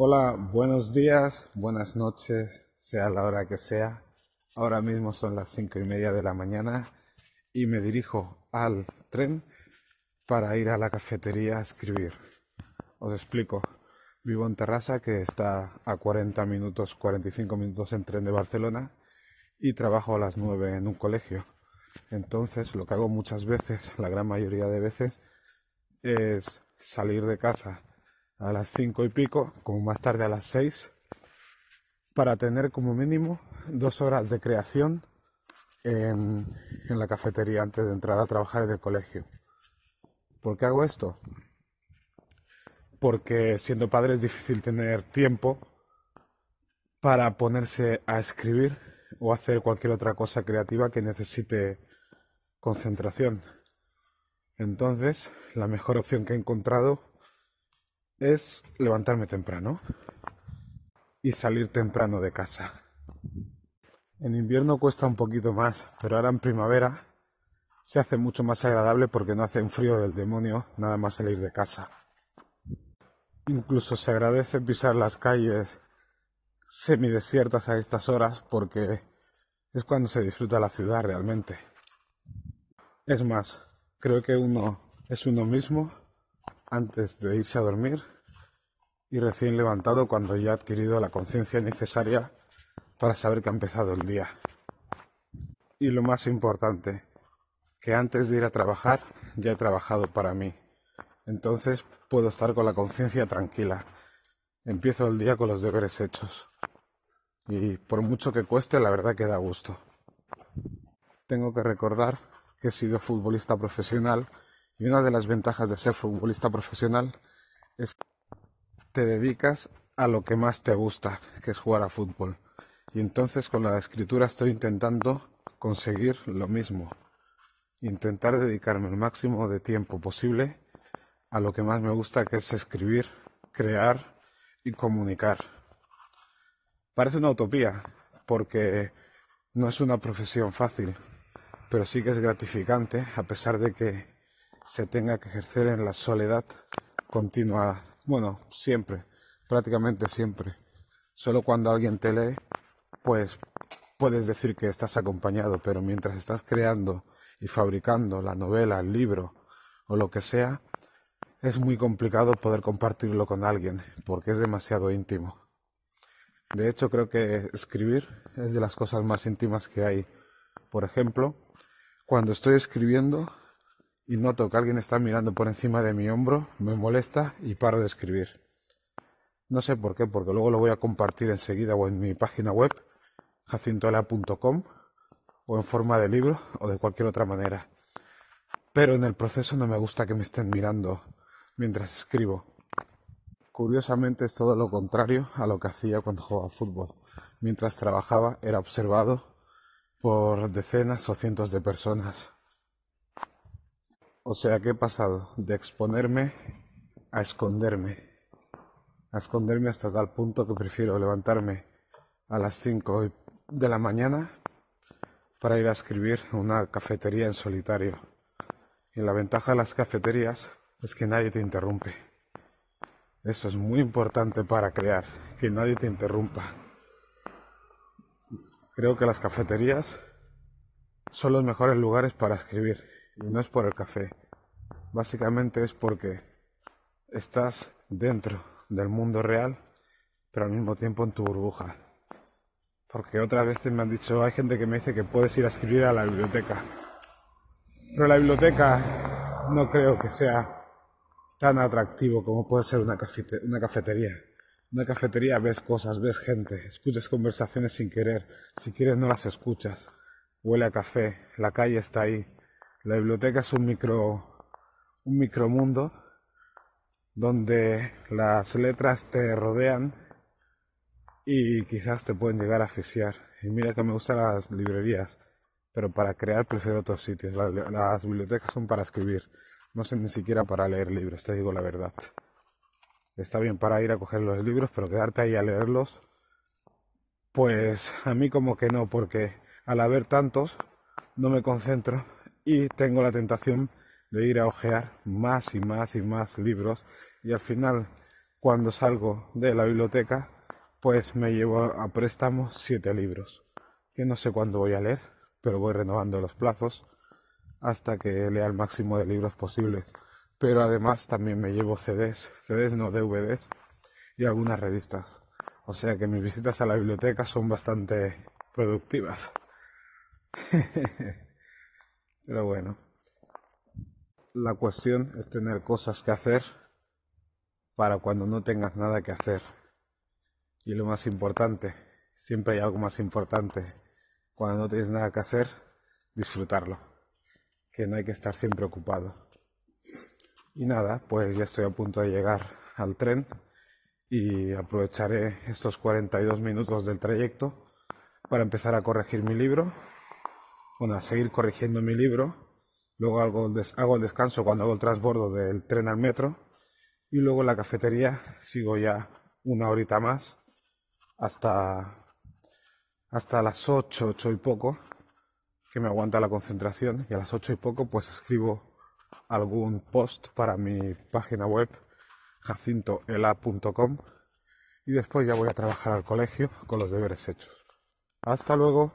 Hola, buenos días, buenas noches, sea la hora que sea. Ahora mismo son las cinco y media de la mañana y me dirijo al tren para ir a la cafetería a escribir. Os explico. Vivo en Terrassa, que está a 40 minutos, 45 minutos en tren de Barcelona, y trabajo a las 9 en un colegio. Entonces, lo que hago muchas veces, la gran mayoría de veces, es salir de casa a las 5 y pico, como más tarde a las 6, para tener como mínimo dos horas de creación en, en la cafetería antes de entrar a trabajar en el colegio. ¿Por qué hago esto? Porque siendo padre es difícil tener tiempo para ponerse a escribir o hacer cualquier otra cosa creativa que necesite concentración. Entonces, la mejor opción que he encontrado es levantarme temprano y salir temprano de casa. En invierno cuesta un poquito más, pero ahora en primavera se hace mucho más agradable porque no hace un frío del demonio nada más salir de casa. Incluso se agradece pisar las calles semidesiertas a estas horas porque es cuando se disfruta la ciudad realmente. Es más, creo que uno es uno mismo antes de irse a dormir y recién levantado cuando ya ha adquirido la conciencia necesaria para saber que ha empezado el día. Y lo más importante, que antes de ir a trabajar ya he trabajado para mí. Entonces puedo estar con la conciencia tranquila. Empiezo el día con los deberes hechos. Y por mucho que cueste, la verdad que da gusto. Tengo que recordar que he sido futbolista profesional y una de las ventajas de ser futbolista profesional es que te dedicas a lo que más te gusta, que es jugar a fútbol. Y entonces con la escritura estoy intentando conseguir lo mismo. Intentar dedicarme el máximo de tiempo posible a lo que más me gusta, que es escribir, crear y comunicar. Parece una utopía, porque no es una profesión fácil, pero sí que es gratificante a pesar de que se tenga que ejercer en la soledad continua, bueno, siempre, prácticamente siempre. Solo cuando alguien te lee, pues puedes decir que estás acompañado, pero mientras estás creando y fabricando la novela, el libro o lo que sea, es muy complicado poder compartirlo con alguien porque es demasiado íntimo. De hecho, creo que escribir es de las cosas más íntimas que hay. Por ejemplo, cuando estoy escribiendo y noto que alguien está mirando por encima de mi hombro, me molesta y paro de escribir. No sé por qué, porque luego lo voy a compartir enseguida o en mi página web, jacintola.com, o en forma de libro o de cualquier otra manera. Pero en el proceso no me gusta que me estén mirando mientras escribo. Curiosamente es todo lo contrario a lo que hacía cuando jugaba fútbol. Mientras trabajaba era observado por decenas o cientos de personas. O sea que he pasado de exponerme a esconderme. A esconderme hasta tal punto que prefiero levantarme a las 5 de la mañana para ir a escribir una cafetería en solitario. Y la ventaja de las cafeterías es que nadie te interrumpe. Eso es muy importante para crear, que nadie te interrumpa. Creo que las cafeterías son los mejores lugares para escribir y no es por el café. Básicamente es porque estás dentro del mundo real, pero al mismo tiempo en tu burbuja. Porque otras veces me han dicho, hay gente que me dice que puedes ir a escribir a la biblioteca. Pero la biblioteca no creo que sea tan atractivo como puede ser una, cafetería. Una cafetería ves cosas, ves gente, escuchas conversaciones sin querer, si quieres no las escuchas. Huele a café, la calle está ahí. La biblioteca es un micro un micromundo donde las letras te rodean y quizás te pueden llegar a asfixiar. Y mira que me gustan las librerías, pero para crear prefiero otros sitios. Las, bibliotecas son para escribir, no sé ni siquiera para leer libros, te digo la verdad. Está bien para ir a coger los libros, pero quedarte ahí a leerlos, pues a mí como que no, porque al haber tantos no me concentro y tengo la tentación de ir a hojear más y más y más libros y al final cuando salgo de la biblioteca, pues me llevo a préstamo siete libros, que no sé cuándo voy a leer, pero voy renovando los plazos hasta que lea el máximo de libros posibles. Pero además también me llevo CDs, CDs no DVDs y algunas revistas. O sea que mis visitas a la biblioteca son bastante productivas. Pero bueno, la cuestión es tener cosas que hacer para cuando no tengas nada que hacer. Y lo más importante, siempre hay algo más importante. Cuando no tienes nada que hacer, disfrutarlo. Que no hay que estar siempre ocupado. Y nada, pues ya estoy a punto de llegar al tren y aprovecharé estos 42 minutos del trayecto para empezar a corregir mi libro, bueno, a seguir corrigiendo mi libro, luego hago el, hago el descanso cuando hago el transbordo del tren al metro y luego en la cafetería sigo ya una horita más hasta, hasta las 8, 8 y poco, que me aguanta la concentración y a las 8 y poco pues escribo algún post para mi página web jacintoela.com y después ya voy a trabajar al colegio con los deberes hechos. Hasta luego.